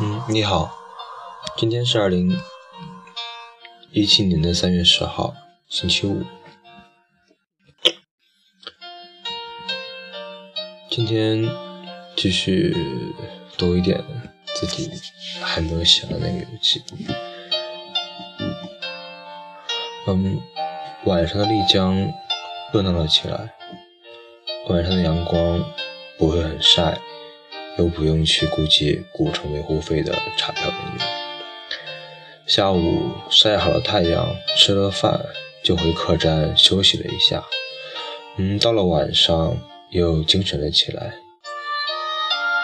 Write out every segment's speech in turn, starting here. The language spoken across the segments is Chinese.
嗯，你好，今天是二零一七年的三月十号，星期五。今天继续读一点自己还没有写的那个游戏。嗯，晚上的丽江热闹了起来，晚上的阳光不会很晒。又不用去顾及古城维护费的查票人员。下午晒好了太阳，吃了饭，就回客栈休息了一下。嗯，到了晚上又精神了起来，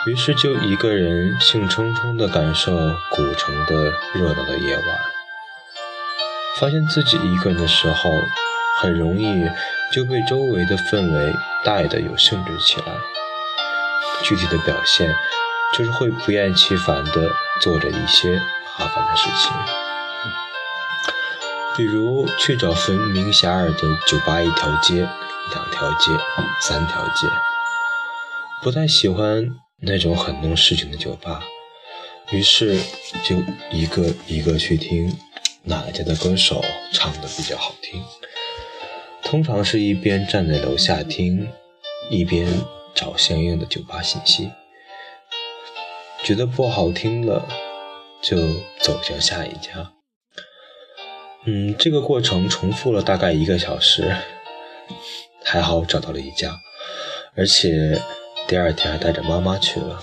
于是就一个人兴冲冲地感受古城的热闹的夜晚。发现自己一个人的时候，很容易就被周围的氛围带得有兴致起来。具体的表现就是会不厌其烦地做着一些麻烦的事情，比如去找闻名遐迩的酒吧一条街、两条街、三条街。不太喜欢那种很弄事情的酒吧，于是就一个一个去听哪家的歌手唱的比较好听。通常是一边站在楼下听，一边。找相应的酒吧信息，觉得不好听了，就走向下一家。嗯，这个过程重复了大概一个小时，还好找到了一家，而且第二天还带着妈妈去了。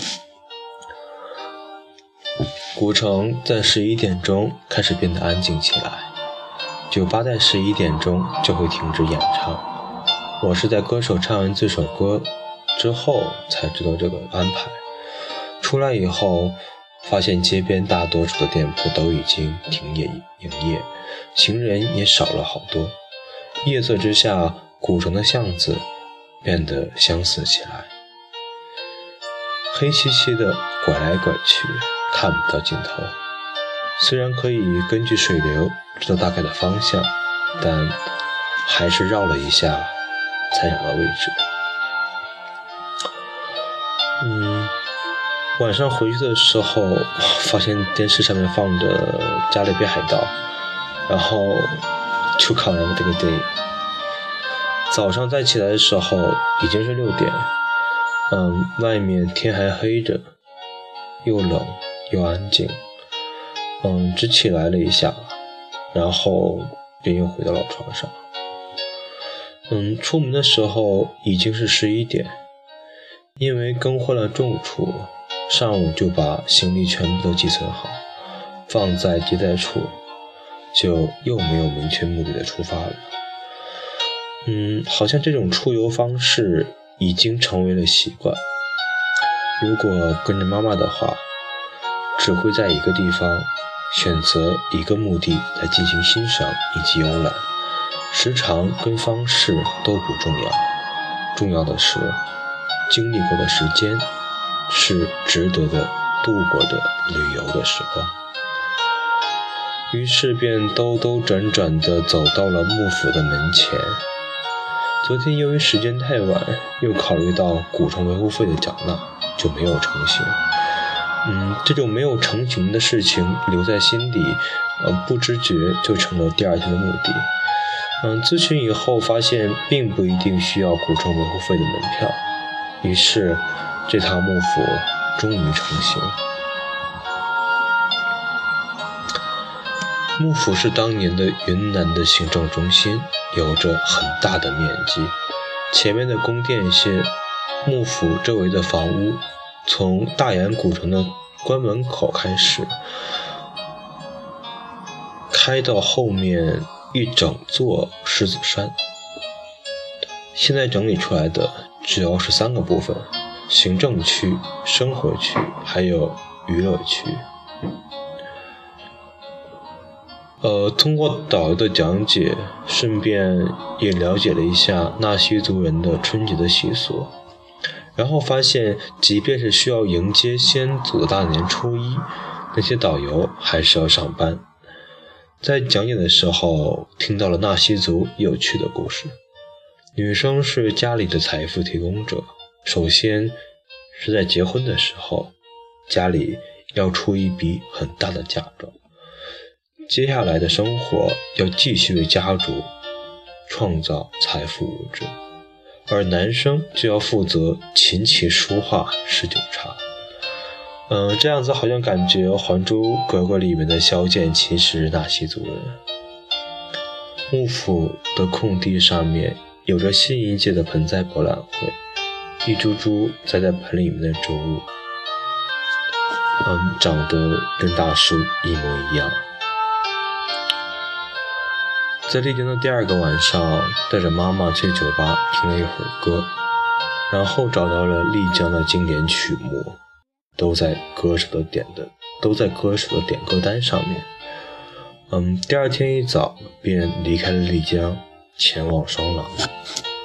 古城在十一点钟开始变得安静起来，酒吧在十一点钟就会停止演唱。我是在歌手唱完这首歌。之后才知道这个安排。出来以后，发现街边大多数的店铺都已经停业营业，行人也少了好多。夜色之下，古城的巷子变得相似起来，黑漆漆的，拐来拐去，看不到尽头。虽然可以根据水流知道大概的方向，但还是绕了一下才找到位置。晚上回去的时候，发现电视上面放着《加勒比海盗》，然后就看完了这个电影。早上再起来的时候已经是六点，嗯，外面天还黑着，又冷又安静，嗯，只起来了一下，然后便又回到了床上。嗯，出门的时候已经是十一点。因为更换了住处，上午就把行李全部都寄存好，放在接待处，就又没有明确目的的出发了。嗯，好像这种出游方式已经成为了习惯。如果跟着妈妈的话，只会在一个地方选择一个目的来进行欣赏以及游览，时长跟方式都不重要，重要的是。经历过的时间是值得的，度过的旅游的时光。于是便兜兜转转地走到了幕府的门前。昨天由于时间太晚，又考虑到古城维护费的缴纳，就没有成行。嗯，这种没有成行的事情留在心底，呃，不知觉就成了第二天的目的。嗯，咨询以后发现，并不一定需要古城维护费的门票。于是，这套幕府终于成型。幕府是当年的云南的行政中心，有着很大的面积。前面的宫殿线，幕府周围的房屋，从大研古城的关门口开始，开到后面一整座狮子山。现在整理出来的。主要是三个部分：行政区、生活区，还有娱乐区。呃，通过导游的讲解，顺便也了解了一下纳西族人的春节的习俗。然后发现，即便是需要迎接先祖的大年初一，那些导游还是要上班。在讲解的时候，听到了纳西族有趣的故事。女生是家里的财富提供者。首先是在结婚的时候，家里要出一笔很大的嫁妆。接下来的生活要继续为家族创造财富物质，而男生就要负责琴棋书画诗酒茶。嗯，这样子好像感觉《还珠格格》里面的萧剑其实纳西族人。幕府的空地上面有着新一届的盆栽博览会，一株株栽在盆里面的植物，嗯，长得跟大树一模一样。在丽江的第二个晚上，带着妈妈去酒吧听了一会儿歌，然后找到了丽江的经典曲目。都在歌手的点的，都在歌手的点歌单上面。嗯，第二天一早便离开了丽江，前往双廊。